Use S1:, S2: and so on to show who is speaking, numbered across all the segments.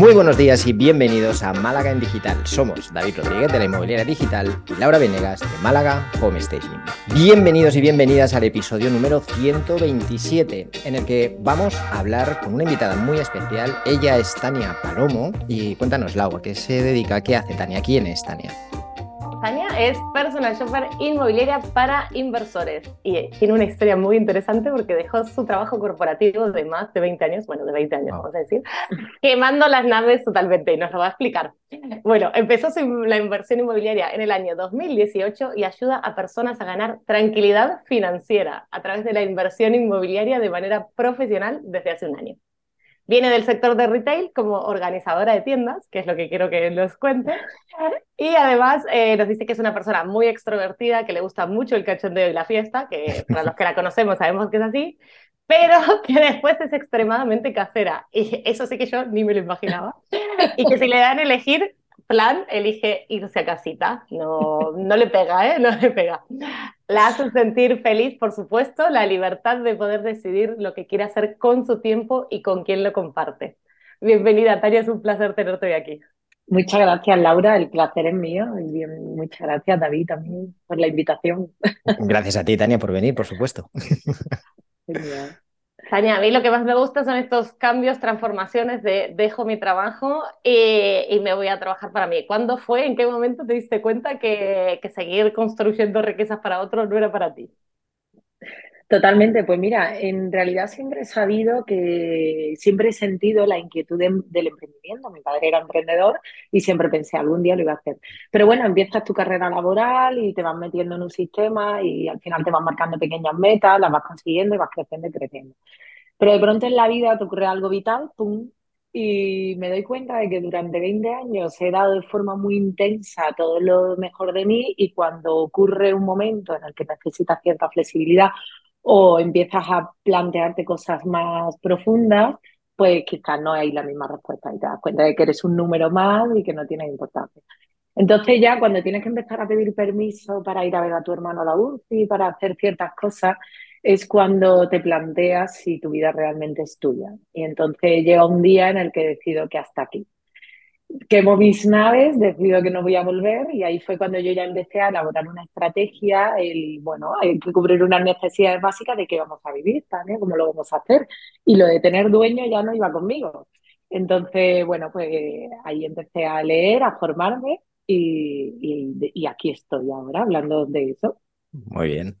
S1: Muy buenos días y bienvenidos a Málaga en Digital. Somos David Rodríguez de la Inmobiliaria Digital y Laura Venegas de Málaga Home Staging. Bienvenidos y bienvenidas al episodio número 127, en el que vamos a hablar con una invitada muy especial. Ella es Tania Palomo y cuéntanos, Laura, ¿qué se dedica? ¿Qué hace Tania? ¿Quién es Tania?
S2: Tania es personal shopper inmobiliaria para inversores y tiene una historia muy interesante porque dejó su trabajo corporativo de más de 20 años, bueno, de 20 años, vamos a decir, quemando las naves totalmente y nos lo va a explicar. Bueno, empezó la inversión inmobiliaria en el año 2018 y ayuda a personas a ganar tranquilidad financiera a través de la inversión inmobiliaria de manera profesional desde hace un año. Viene del sector de retail como organizadora de tiendas, que es lo que quiero que nos cuente. Y además eh, nos dice que es una persona muy extrovertida, que le gusta mucho el cachondeo y la fiesta, que para los que la conocemos sabemos que es así, pero que después es extremadamente casera. Y eso sí que yo ni me lo imaginaba. Y que si le dan a elegir, plan, elige irse a casita. No, no le pega, ¿eh? No le pega. La hace sentir feliz, por supuesto, la libertad de poder decidir lo que quiere hacer con su tiempo y con quién lo comparte. Bienvenida, Tania, es un placer tenerte hoy aquí.
S3: Muchas gracias, Laura. El placer es mío. Y muchas gracias, David, también por la invitación.
S1: Gracias a ti, Tania, por venir, por supuesto.
S2: Genial. Tania, a mí lo que más me gusta son estos cambios, transformaciones de dejo mi trabajo y, me voy a trabajar para mí. ¿Cuándo fue, en qué momento te diste cuenta que, que seguir construyendo riquezas para otros no era para ti?
S3: Totalmente, pues mira, en realidad siempre he sabido que siempre he sentido la inquietud del emprendimiento. Mi padre era emprendedor y siempre pensé algún día lo iba a hacer. Pero bueno, empiezas tu carrera laboral y te vas metiendo en un sistema y al final te vas marcando pequeñas metas, las vas consiguiendo y vas creciendo y creciendo. Pero de pronto en la vida te ocurre algo vital, ¡pum! Y me doy cuenta de que durante 20 años he dado de forma muy intensa todo lo mejor de mí y cuando ocurre un momento en el que necesitas cierta flexibilidad o empiezas a plantearte cosas más profundas, pues quizás no hay la misma respuesta y te das cuenta de que eres un número más y que no tiene importancia. Entonces ya cuando tienes que empezar a pedir permiso para ir a ver a tu hermano a la UCI, para hacer ciertas cosas, es cuando te planteas si tu vida realmente es tuya. Y entonces llega un día en el que decido que hasta aquí quemo mis naves, decido que no voy a volver y ahí fue cuando yo ya empecé a elaborar una estrategia, el, bueno, hay que cubrir unas necesidades básicas de qué vamos a vivir, también, cómo lo vamos a hacer. Y lo de tener dueño ya no iba conmigo. Entonces, bueno, pues ahí empecé a leer, a formarme y, y, aquí estoy ahora hablando de eso.
S1: Muy bien.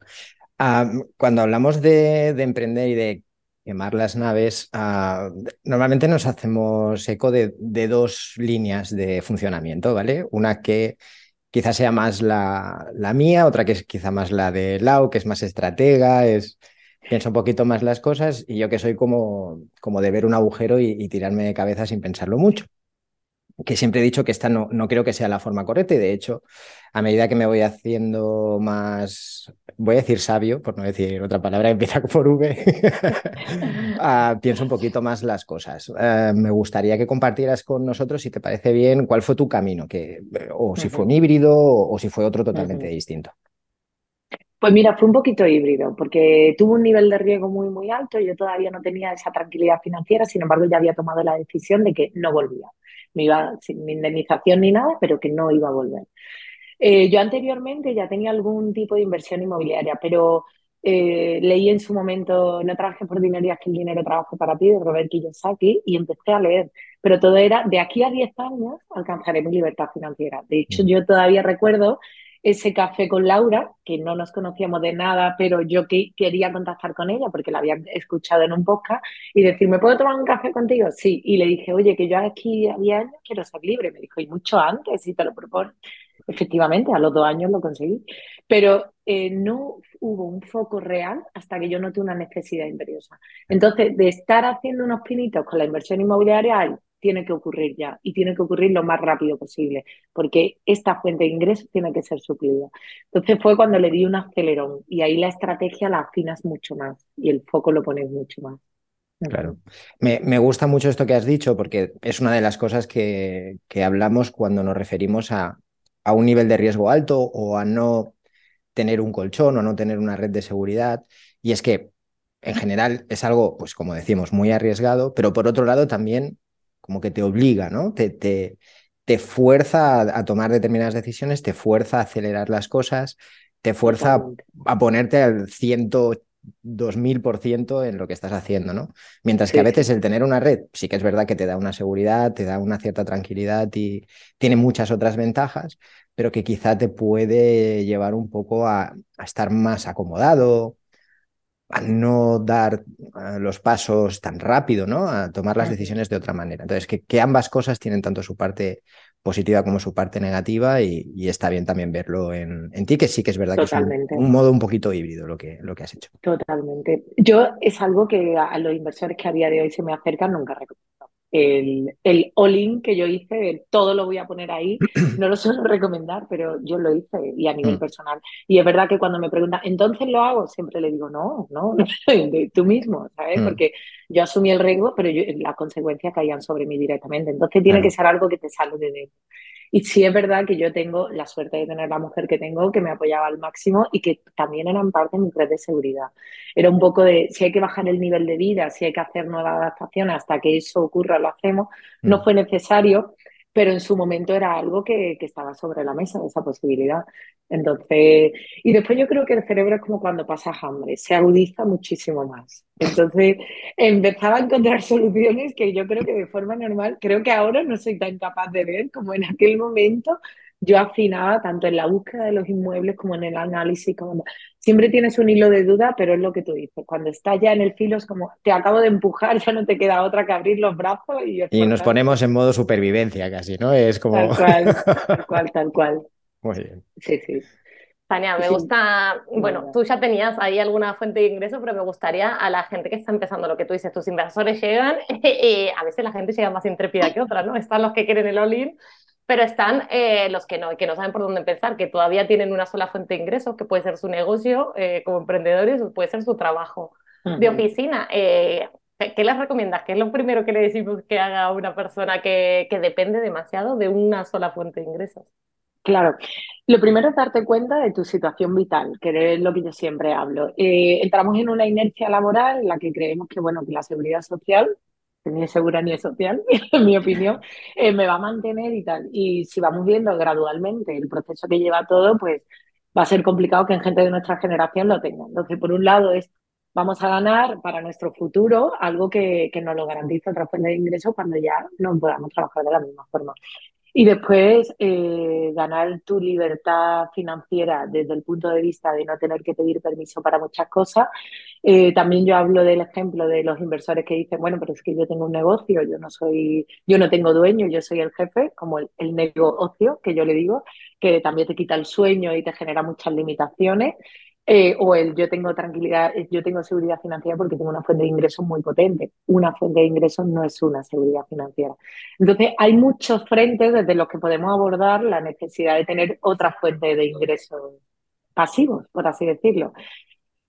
S1: Ah, cuando hablamos de, de emprender y de quemar las naves, ah, normalmente nos hacemos eco de, dos líneas de funcionamiento, ¿vale? Una que quizás sea más la, la, mía, otra que es quizá más la de Lau, que es más estratega, es pienso un poquito más las cosas, y yo que soy como, como de ver un agujero y tirarme de cabeza sin pensarlo mucho que siempre he dicho que esta no, no creo que sea la forma correcta y de hecho, a medida que me voy haciendo más, voy a decir sabio, por no decir otra palabra, empieza por V, ah, pienso un poquito más las cosas. Ah, me gustaría que compartieras con nosotros, si te parece bien, cuál fue tu camino, que, o si fue un híbrido o, si fue otro totalmente distinto.
S3: Pues mira, fue un poquito híbrido, porque tuvo un nivel de riesgo muy, muy alto. Yo todavía no tenía esa tranquilidad financiera, sin embargo, ya había tomado la decisión de que no volvía me iba sin indemnización ni nada, pero que no iba a volver. Eh, yo anteriormente ya tenía algún tipo de inversión inmobiliaria, pero eh, leí en su momento No trabajé por dinero y es que el dinero trabaje para ti, de Robert Kiyosaki, y empecé a leer. Pero todo era, de aquí a 10 años alcanzaré mi libertad financiera. De hecho, mm. yo todavía recuerdo ese café con Laura, que no nos conocíamos de nada, pero yo que, quería contactar con ella porque la había escuchado en un podcast y decir, ¿me puedo tomar un café contigo? Sí, y le dije, oye, que yo aquí a 10 años quiero ser libre. Me dijo, y mucho antes, si te lo propones. Efectivamente, a los dos años lo conseguí, pero eh, no hubo un foco real hasta que yo noté una necesidad imperiosa. Entonces, de estar haciendo unos pinitos con la inversión inmobiliaria, tiene que ocurrir ya y tiene que ocurrir lo más rápido posible, porque esta fuente de ingresos tiene que ser suplida. Entonces fue cuando le di un acelerón y ahí la estrategia la afinas mucho más y el foco lo pones mucho más.
S1: Claro. Me, me, gusta mucho esto que has dicho porque es una de las cosas que, que hablamos cuando nos referimos a, a, un nivel de riesgo alto o a no tener un colchón o no tener una red de seguridad. Y es que en general es algo, pues como decimos, muy arriesgado, pero por otro lado también como que te obliga, ¿no? Te, te, te fuerza a, tomar determinadas decisiones, te fuerza a acelerar las cosas, te fuerza a, ponerte al ciento dos mil por ciento en lo que estás haciendo, ¿no? Mientras que a veces el tener una red sí que es verdad que te da una seguridad, te da una cierta tranquilidad y tiene muchas otras ventajas, pero que quizá te puede llevar un poco a, estar más acomodado, a no dar los pasos tan rápido, ¿no? A tomar las decisiones de otra manera. Entonces, que, que ambas cosas tienen tanto su parte positiva como su parte negativa y, está bien también verlo en, ti, que sí que es verdad que es un, modo un poquito híbrido lo que, lo que has hecho.
S3: Totalmente. Yo es algo que a, los inversores que a día de hoy se me acercan nunca el, el all-in que yo hice, todo lo voy a poner ahí, no lo suelo recomendar, pero yo lo hice y a nivel mm. personal. Y es verdad que cuando me preguntan, ¿entonces lo hago? Siempre le digo, no, no, tú mismo, ¿sabes? Mm. Porque yo asumí el riesgo, pero las consecuencias caían sobre mí directamente. Entonces tiene que ser algo que te salga de dentro. Y sí es verdad que yo tengo la suerte de tener la mujer que tengo, que me apoyaba al máximo y que también eran parte de mi red de seguridad. Era un poco de, si hay que bajar el nivel de vida, si hay que hacer nueva adaptación hasta que eso ocurra, lo hacemos. No mm. fue necesario, pero en su momento era algo que, que, estaba sobre la mesa, esa posibilidad. Entonces, y después yo creo que el cerebro es como cuando pasas hambre, se agudiza muchísimo más. Entonces, empezaba a encontrar soluciones que yo creo que de forma normal, creo que ahora no soy tan capaz de ver como en aquel momento yo afinaba tanto en la búsqueda de los inmuebles como en el análisis. Como... Siempre tienes un hilo de duda, pero es lo que tú dices. Cuando estás ya en el filo es como, te acabo de empujar, ya no te queda otra que abrir los brazos y...
S1: Y nos ponemos en modo supervivencia casi, ¿no? Es como...
S3: Tal cual, tal cual, tal cual.
S1: Muy bien.
S3: Sí, sí.
S2: Tania, me gusta, bueno, tú ya tenías ahí alguna fuente de ingreso, pero me gustaría a la gente que está empezando lo que tú dices, tus inversores llegan, y a veces la gente llega más intrépida que otra, ¿no? Están los que quieren el all-in, pero están eh, los que no, que no saben por dónde empezar, que todavía tienen una sola fuente de ingresos, que puede ser su negocio eh, como emprendedores o puede ser su trabajo de oficina. Eh, ¿Qué les recomiendas? ¿Qué es lo primero que le decimos que haga a una persona que, que depende demasiado de una sola fuente de ingresos?
S3: Claro, lo primero es darte cuenta de tu situación vital, que es lo que yo siempre hablo. entramos en una inercia laboral en la que creemos que, bueno, que la seguridad social ni es segura ni es social, en mi opinión, eh, me va a mantener y tal. Y si vamos viendo gradualmente el proceso que lleva todo, pues va a ser complicado que en gente de nuestra generación lo tenga. Entonces, por un lado es, vamos a ganar para nuestro futuro algo que, que nos lo garantiza otra fuente de ingresos cuando ya no podamos trabajar de la misma forma. Y después eh, ganar tu libertad financiera desde el punto de vista de no tener que pedir permiso para muchas cosas. Eh, también yo hablo del ejemplo de los inversores que dicen, bueno, pero es que yo tengo un negocio, yo no soy, yo no tengo dueño, yo soy el jefe, como el, el negocio que yo le digo, que también te quita el sueño y te genera muchas limitaciones. Eh, o el yo tengo tranquilidad, eh, yo tengo seguridad financiera porque tengo una fuente de ingresos muy potente. Una fuente de ingresos no es una seguridad financiera. Entonces, hay muchos frentes desde los que podemos abordar la necesidad de tener otra fuente de ingresos pasivos, por así decirlo.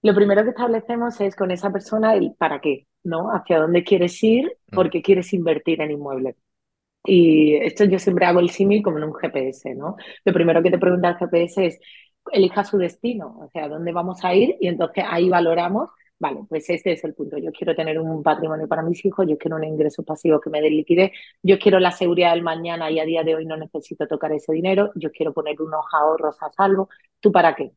S3: Lo primero que establecemos es con esa persona el para qué, ¿no? Hacia dónde quieres ir, mm. porque quieres invertir en inmuebles. Y esto yo siempre hago el símil como en un GPS, ¿no? Lo primero que te pregunta el GPS es, elija su destino, o sea, dónde vamos a ir y entonces ahí valoramos, vale, pues este es el punto. Yo quiero tener un patrimonio para mis hijos, yo quiero un ingreso pasivo que me dé liquidez, yo quiero la seguridad del mañana y a día de hoy no necesito tocar ese dinero, yo quiero poner unos ahorros a salvo. ¿Tú para qué?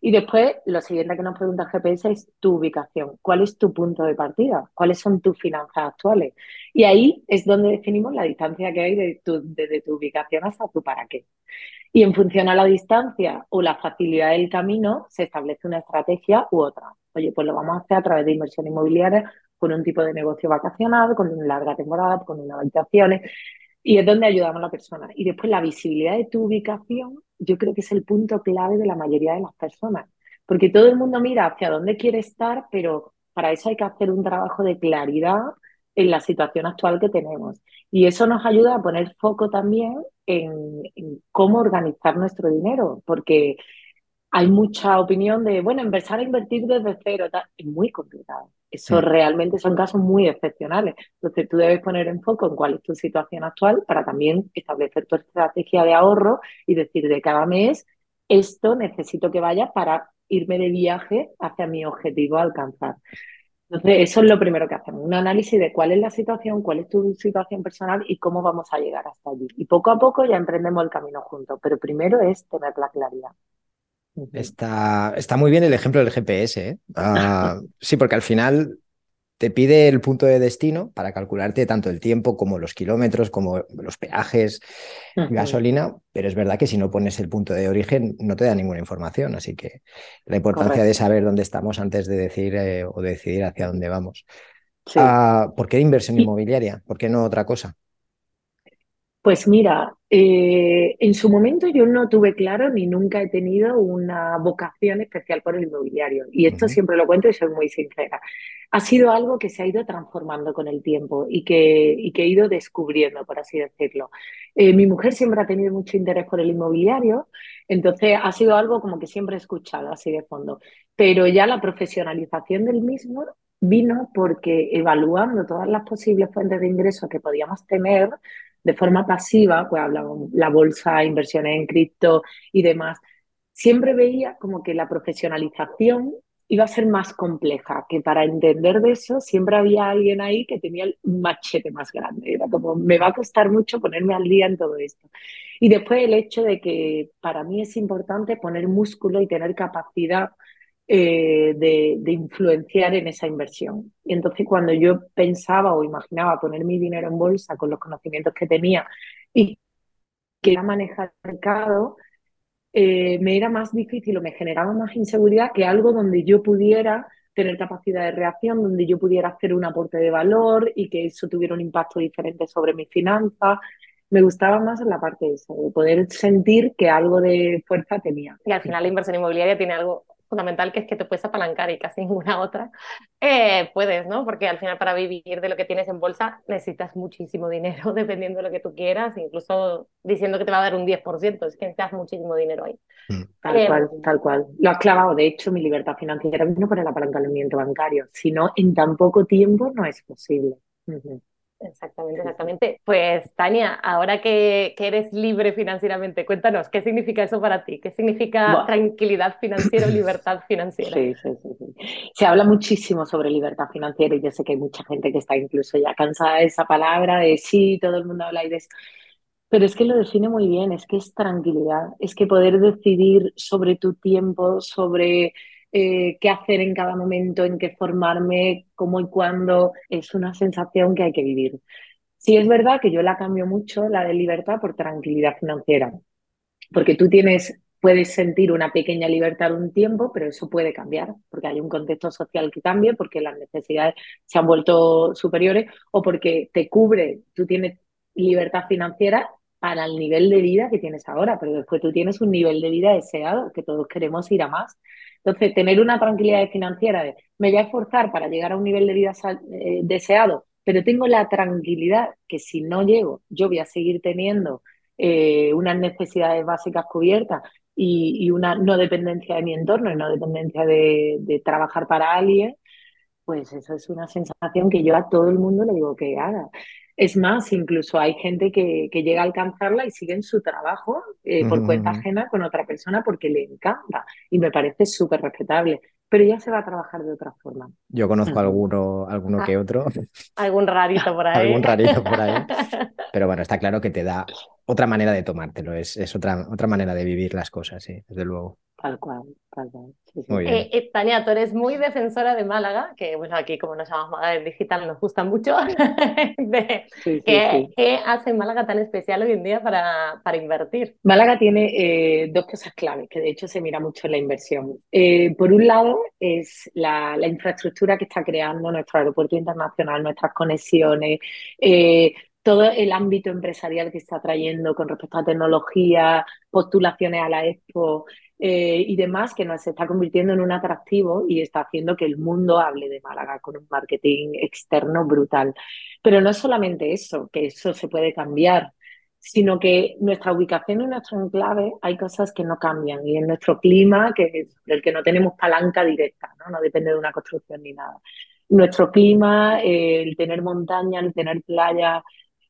S3: Y después, lo siguiente que nos pregunta GPS es tu ubicación. ¿Cuál es tu punto de partida? ¿Cuáles son tus finanzas actuales? Y ahí es donde definimos la distancia que hay de tu, desde tu ubicación hasta tu para qué. Y en función a la distancia o la facilidad del camino, se establece una estrategia u otra. Oye, pues lo vamos a hacer a través de inversión inmobiliaria con un tipo de negocio vacacional, con una larga temporada, con unas habitaciones. Y es donde ayudamos a la persona. Y después la visibilidad de tu ubicación, yo creo que es el punto clave de la mayoría de las personas. Porque todo el mundo mira hacia dónde quiere estar, pero para eso hay que hacer un trabajo de claridad en la situación actual que tenemos. Y eso nos ayuda a poner foco también en, cómo organizar nuestro dinero, porque hay mucha opinión de, bueno, empezar a invertir desde cero, es muy complicado. Eso realmente son casos muy excepcionales. Entonces tú debes poner en foco en cuál es tu situación actual para también establecer tu estrategia de ahorro y decir de cada mes, esto necesito que vaya para irme de viaje hacia mi objetivo a alcanzar. Entonces, eso es lo primero que hacemos, un análisis de cuál es la situación, cuál es tu situación personal y cómo vamos a llegar hasta allí. Y poco a poco ya emprendemos el camino juntos, pero primero es tener la claridad.
S1: Está, está muy bien el ejemplo del GPS. ¿eh? Sí, porque al final te pide el punto de destino para calcularte tanto el tiempo como los kilómetros, como los peajes, gasolina, pero es verdad que si no pones el punto de origen no te da ninguna información, así que la importancia de saber dónde estamos antes de decir eh, o decidir hacia dónde vamos. Ah, ¿Por qué inversión inmobiliaria? ¿Por qué no otra cosa?
S3: Pues mira, eh, en su momento yo no tuve claro ni nunca he tenido una vocación especial por el inmobiliario. Y esto siempre lo cuento y soy muy sincera. Ha sido algo que se ha ido transformando con el tiempo y que, que he ido descubriendo, por así decirlo. Eh, mi mujer siempre ha tenido mucho interés por el inmobiliario, entonces ha sido algo como que siempre he escuchado así de fondo. Pero ya la profesionalización del mismo vino porque evaluando todas las posibles fuentes de ingresos que podíamos tener, de forma pasiva, pues hablamos la bolsa, inversiones en cripto y demás, siempre veía como que la profesionalización iba a ser más compleja, que para entender de eso siempre había alguien ahí que tenía un machete más grande. Era como, me va a costar mucho ponerme al día en todo esto. Y después el hecho de que para mí es importante poner músculo y tener capacidad eh, de, influenciar en esa inversión. Y entonces cuando yo pensaba o imaginaba poner mi dinero en bolsa con los conocimientos que tenía y que era manejar el mercado, eh, me era más difícil o me generaba más inseguridad que algo donde yo pudiera tener capacidad de reacción, donde yo pudiera hacer un aporte de valor y que eso tuviera un impacto diferente sobre mis finanzas. Me gustaba más la parte de eso, de poder sentir que algo de fuerza tenía.
S2: Y al final la inversión inmobiliaria tiene algo fundamental que es que te puedes apalancar y casi ninguna otra eh, puedes, ¿no? Porque al final para vivir de lo que tienes en bolsa necesitas muchísimo dinero dependiendo de lo que tú quieras, incluso diciendo que te va a dar un 10%, es que necesitas muchísimo dinero ahí.
S3: Mm. Tal eh, cual, tal cual. Lo has clavado. De hecho, mi libertad financiera no por el apalancamiento bancario, sino en tan poco tiempo no es posible.
S2: Exactamente, exactamente. Pues Tania, ahora que, eres libre financieramente, cuéntanos, ¿qué significa eso para ti? ¿Qué significa tranquilidad financiera o libertad financiera?
S3: Sí, sí, sí, Se habla muchísimo sobre libertad financiera y yo sé que hay mucha gente que está incluso ya cansada de esa palabra, de sí, todo el mundo habla de eso. Pero es que lo define muy bien, es que es tranquilidad, es que poder decidir sobre tu tiempo, sobre eh, qué hacer en cada momento, en qué formarme, cómo y cuándo, es una sensación que hay que vivir. Sí es verdad que yo la cambio mucho, la de libertad, por tranquilidad financiera, porque tú tienes, puedes sentir una pequeña libertad un tiempo, pero eso puede cambiar, porque hay un contexto social que cambie, porque las necesidades se han vuelto superiores o porque te cubre, tú tienes libertad financiera para el nivel de vida que tienes ahora, pero después tú tienes un nivel de vida deseado, que todos queremos ir a más. Entonces, tener una tranquilidad financiera de me voy a esforzar para llegar a un nivel de vida eh, deseado, pero tengo la tranquilidad que si no llego, yo voy a seguir teniendo eh, unas necesidades básicas cubiertas y, una no dependencia de mi entorno y no dependencia de, de trabajar para alguien, pues eso es una sensación que yo a todo el mundo le digo que haga. Es más, incluso hay gente que, llega a alcanzarla y sigue en su trabajo eh, por cuenta ajena con otra persona porque le encanta y me parece súper respetable. Pero ya se va a trabajar de otra forma.
S1: Yo conozco alguno, alguno que otro.
S2: Algún rarito por ahí.
S1: Algún rarito por ahí. Pero bueno, está claro que te da otra manera de tomártelo, es, es otra, otra manera de vivir las cosas, sí, desde luego.
S3: Tal cual, tal cual.
S2: Eh, eh, Tania, tú eres muy defensora de Málaga, que bueno, aquí como nos llamamos Málaga Digital nos gusta mucho. ¿qué, hace Málaga tan especial hoy en día para, para invertir?
S3: Málaga tiene eh, dos cosas claves, que de hecho se mira mucho en la inversión. por un lado es la, la, infraestructura que está creando nuestro aeropuerto internacional, nuestras conexiones, todo el ámbito empresarial que está trayendo con respecto a tecnología, postulaciones a la Expo. Eh, y demás, que nos está convirtiendo en un atractivo y está haciendo que el mundo hable de Málaga con un marketing externo brutal. Pero no es solamente eso, que eso se puede cambiar, sino que nuestra ubicación y nuestro enclave hay cosas que no cambian y en nuestro clima, que del que no tenemos palanca directa, ¿no? no depende de una construcción ni nada. Nuestro clima, el tener montaña, el tener playa,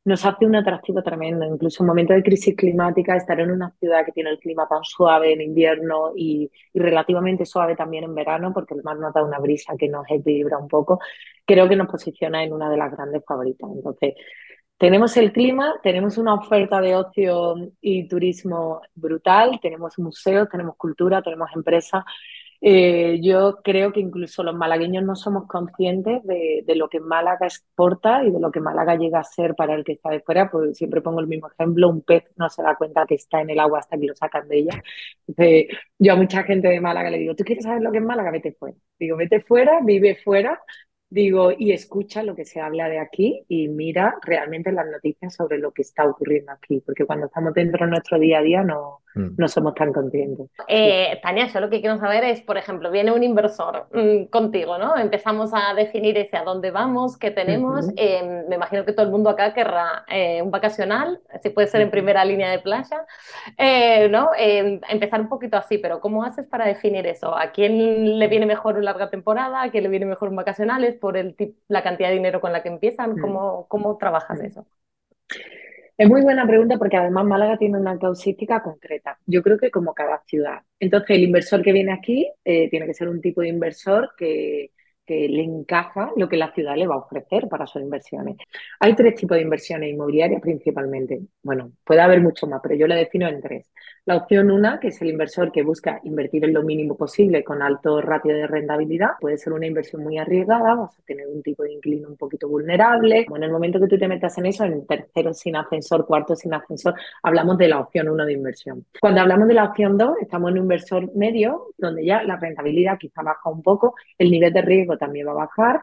S3: nos hace un atractivo tremendo. Incluso en momentos de crisis climática, estar en una ciudad que tiene el clima tan suave en invierno y, relativamente suave también en verano, porque el mar nos da una brisa que nos equilibra un poco, creo que nos posiciona en una de las grandes favoritas. Entonces, tenemos el clima, tenemos una oferta de ocio y turismo brutal, tenemos museos, tenemos cultura, tenemos empresas eh, yo creo que incluso los malagueños no somos conscientes de, lo que Málaga exporta y de lo que Málaga llega a ser para el que está de fuera. Pues siempre pongo el mismo ejemplo, un pez no se da cuenta que está en el agua hasta que lo sacan de ella. yo a mucha gente de Málaga le digo, ¿tú quieres saber lo que es Málaga? Vete fuera. Digo, vete fuera, vive fuera Digo, y escucha lo que se habla de aquí y mira realmente las noticias sobre lo que está ocurriendo aquí, porque cuando estamos dentro de nuestro día a día no, mm. no somos tan conscientes.
S2: Eh, Tania, yo lo que quiero saber es, por ejemplo, viene un inversor mm, contigo, ¿no? Empezamos a definir ese a dónde vamos, qué tenemos. Eh, me imagino que todo el mundo acá querrá eh, un vacacional, si puede ser en primera línea de playa, ¿no? empezar un poquito así, pero ¿cómo haces para definir eso? ¿A quién le viene mejor una larga temporada? ¿A quién le viene mejor un vacacional? Por el la cantidad de dinero con la que empiezan? Mm. ¿Cómo, cómo trabajas mm. eso?
S3: Es muy buena pregunta porque además Málaga tiene una causística concreta. Yo creo que como cada ciudad. Entonces, el inversor que viene aquí eh, tiene que ser un tipo de inversor que, que le encaja lo que la ciudad le va a ofrecer para sus inversiones. Hay tres tipos de inversiones inmobiliarias principalmente. Bueno, puede haber mucho más, pero yo le defino en tres. La opción una, que es el inversor que busca invertir en lo mínimo posible con alto ratio de rentabilidad, puede ser una inversión muy arriesgada, vas a tener un tipo de inclino un poquito vulnerable. Bueno, en el momento que tú te metas en eso, en tercero sin ascensor, cuarto sin ascensor, hablamos de la opción uno de inversión. Cuando hablamos de la opción dos, estamos en un inversor medio, donde ya la rentabilidad quizá baja un poco, el nivel de riesgo también va a bajar,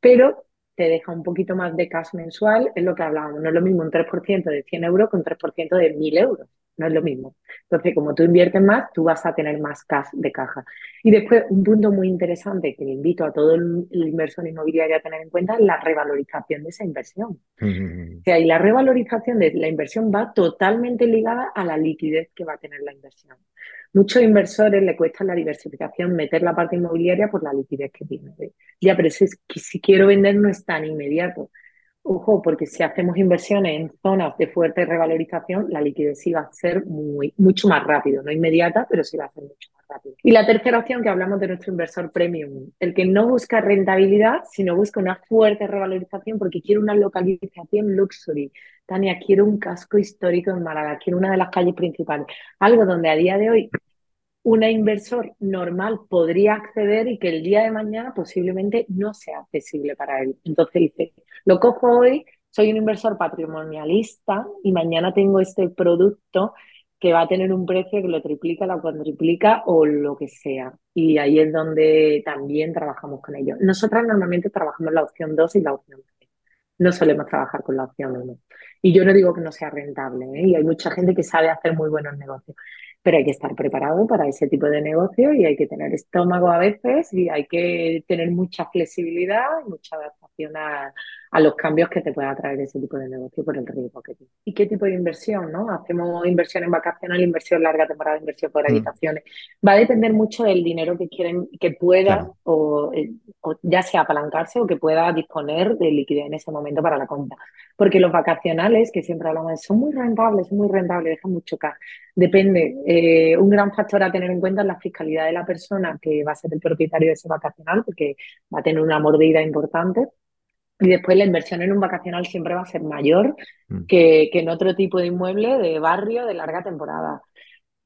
S3: pero te deja un poquito más de cash mensual, es lo que hablábamos, no es lo mismo un 3% de 100 euros que un 3% de 1000 euros no es lo mismo. Entonces, como tú inviertes más, tú vas a tener más cash de caja. Y después, un punto muy interesante que le invito a todo el, inversor inmobiliario a tener en cuenta es la revalorización de esa inversión. O sea, y la revalorización de la inversión va totalmente ligada a la liquidez que va a tener la inversión. Muchos inversores le cuesta la diversificación meter la parte inmobiliaria por la liquidez que tiene. Ya, pero si, si quiero vender no es tan inmediato. Ojo, porque si hacemos inversiones en zonas de fuerte revalorización, la liquidez sí va a ser muy, mucho más rápido, no inmediata, pero sí va a ser mucho más rápido. Y la tercera opción que hablamos de nuestro inversor premium, el que no busca rentabilidad, sino busca una fuerte revalorización porque quiere una localización luxury. Tania, quiero un casco histórico en Málaga, quiero una de las calles principales, algo donde a día de hoy un inversor normal podría acceder y que el día de mañana posiblemente no sea accesible para él. Entonces dice, lo cojo hoy, soy un inversor patrimonialista y mañana tengo este producto que va a tener un precio que lo triplica, lo cuadriplica o lo que sea. Y ahí es donde también trabajamos con ellos. Nosotras normalmente trabajamos la opción 2 y la opción 3. No solemos trabajar con la opción 1. Y yo no digo que no sea rentable, ¿eh? y hay mucha gente que sabe hacer muy buenos negocios pero hay que estar preparado para ese tipo de negocio y hay que tener estómago a veces y hay que tener mucha flexibilidad y mucha adaptación a, a los cambios que te pueda traer ese tipo de negocio por el riesgo que tiene. ¿Y qué tipo de inversión? ¿no? Hacemos inversión en vacacional, inversión larga temporada, inversión por mm. habitaciones. Va a depender mucho del dinero que quieren, que pueda o, eh, o, ya sea apalancarse o que pueda disponer de liquidez en ese momento para la compra. Porque los vacacionales, que siempre hablamos, son muy rentables, son muy rentables, dejan mucho cash. Depende. Eh, un gran factor a tener en cuenta es la fiscalidad de la persona que va a ser el propietario de ese vacacional, porque va a tener una mordida importante y después la inversión en un vacacional siempre va a ser mayor mm. que, en otro tipo de inmueble de barrio de larga temporada.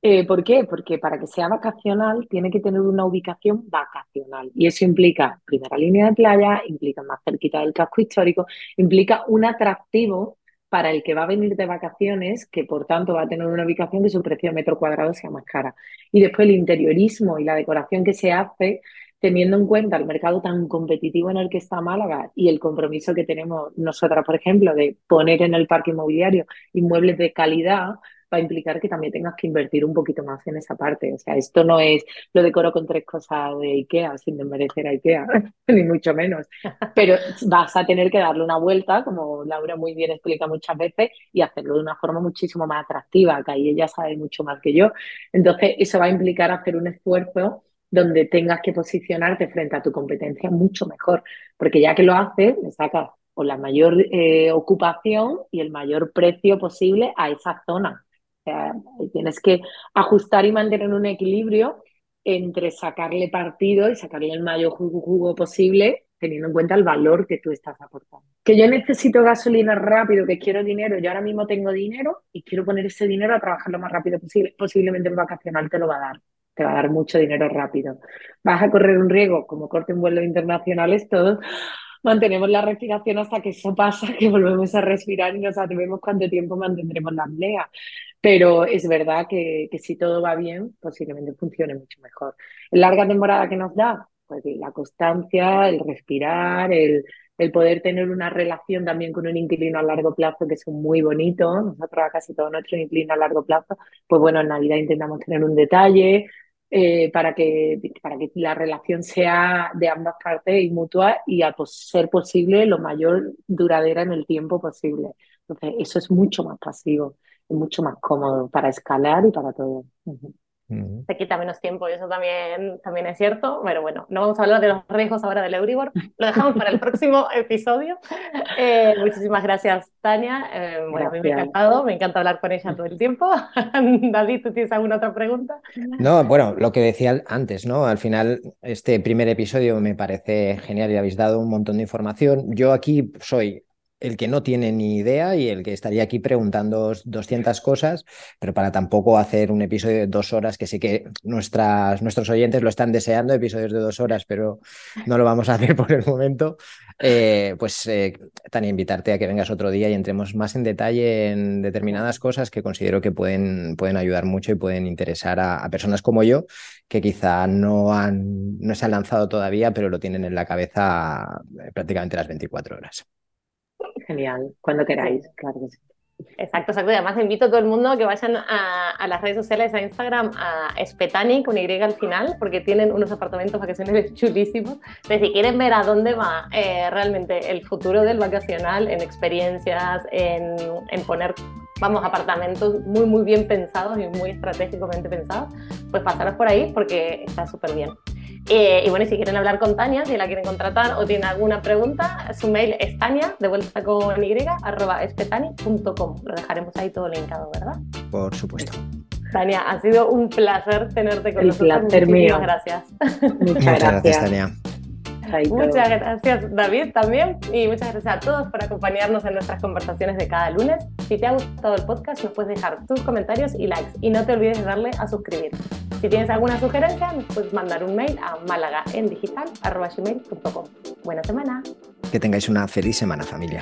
S3: Eh, ¿Por qué? Porque para que sea vacacional tiene que tener una ubicación vacacional. Y eso implica primera línea de playa, implica más cerquita del casco histórico, implica un atractivo para el que va a venir de vacaciones, que por tanto va a tener una ubicación que su precio de metro cuadrado sea más cara. Y después el interiorismo y la decoración que se hace teniendo en cuenta el mercado tan competitivo en el que está Málaga y el compromiso que tenemos nosotras, por ejemplo, de poner en el parque inmobiliario inmuebles de calidad, va a implicar que también tengas que invertir un poquito más en esa parte. O sea, esto no es lo decoro con tres cosas de IKEA, sin desmerecer a IKEA, ni mucho menos. Pero vas a tener que darle una vuelta, como Laura muy bien explica muchas veces, y hacerlo de una forma muchísimo más atractiva, que ahí ella sabe mucho más que yo. Entonces, eso va a implicar hacer un esfuerzo donde tengas que posicionarte frente a tu competencia mucho mejor, porque ya que lo haces, le sacas o la mayor eh, ocupación y el mayor precio posible a esa zona. O sea, tienes que ajustar y mantener un equilibrio entre sacarle partido y sacarle el mayor jugo, posible teniendo en cuenta el valor que tú estás aportando. Que yo necesito gasolina rápido, que quiero dinero, yo ahora mismo tengo dinero y quiero poner ese dinero a trabajar lo más rápido posible. Posiblemente el vacacional te lo va a dar, te va a dar mucho dinero rápido. Vas a correr un riesgo, como corte en vuelos internacionales, todos mantenemos la respiración hasta que eso pasa, que volvemos a respirar y no sabemos cuánto tiempo mantendremos la apnea. Pero es verdad que, que, si todo va bien, posiblemente funcione mucho mejor. En larga temporada que nos da, pues la constancia, el respirar, el, el poder tener una relación también con un inquilino a largo plazo que es muy bonito. Nosotros casi todo nuestro inquilino a largo plazo, pues bueno, en Navidad intentamos tener un detalle, eh, para, que, para que la relación sea de ambas partes y mutua y a ser posible lo mayor duradera en el tiempo posible. Entonces, eso es mucho más pasivo, es mucho más cómodo para escalar y para todo.
S2: Se quita menos tiempo y eso también, también es cierto. Pero bueno, no vamos a hablar de los riesgos ahora del Euribor. Lo dejamos para el próximo episodio. Eh, muchísimas gracias, Tania. Eh, bueno, a mí me ha encantado. Me encanta hablar con ella todo el tiempo. David, ¿tú tienes alguna otra pregunta?
S1: No, bueno, lo que decía antes, ¿no? Al final, este primer episodio me parece genial y habéis dado un montón de información. Yo aquí soy el que no tiene ni idea y el que estaría aquí preguntando 200 cosas, pero para tampoco hacer un episodio de dos horas, que sé que nuestros oyentes lo están deseando, episodios de dos horas, pero no lo vamos a hacer por el momento, eh, pues eh, Tania, invitarte a que vengas otro día y entremos más en detalle en determinadas cosas que considero que pueden, pueden ayudar mucho y pueden interesar a, a personas como yo, que quizá no, han, no se han lanzado todavía, pero lo tienen en la cabeza eh, prácticamente las 24 horas.
S3: Genial, cuando queráis, claro que sí.
S2: Exacto, exacto. Y además invito a todo el mundo a que vayan a, las redes sociales, a Instagram, a Spetani con Y al final, porque tienen unos apartamentos vacacionales chulísimos. Entonces, si quieren ver a dónde va eh, realmente el futuro del vacacional, en experiencias, en, en, poner, vamos, apartamentos muy, muy bien pensados y muy estratégicamente pensados, pues pasaros por ahí porque está súper bien. Eh, y bueno, si quieren hablar con Tania, si la quieren contratar o tienen alguna pregunta, su mail es tania, de vuelta con y, arroba espetani.com. Lo dejaremos ahí todo linkado, ¿verdad?
S1: Por supuesto.
S2: Tania, ha sido un placer tenerte con
S3: El
S2: nosotros.
S3: Placer mío.
S2: gracias.
S1: Muchas, gracias, Tania.
S2: Muchas gracias David también y muchas gracias a todos por acompañarnos en nuestras conversaciones de cada lunes. Si te ha gustado el podcast nos puedes dejar tus comentarios y likes y no te olvides de darle a suscribir. Si tienes alguna sugerencia puedes mandar un mail a malagaendigital.com. Buena semana.
S1: Que tengáis una feliz semana familia.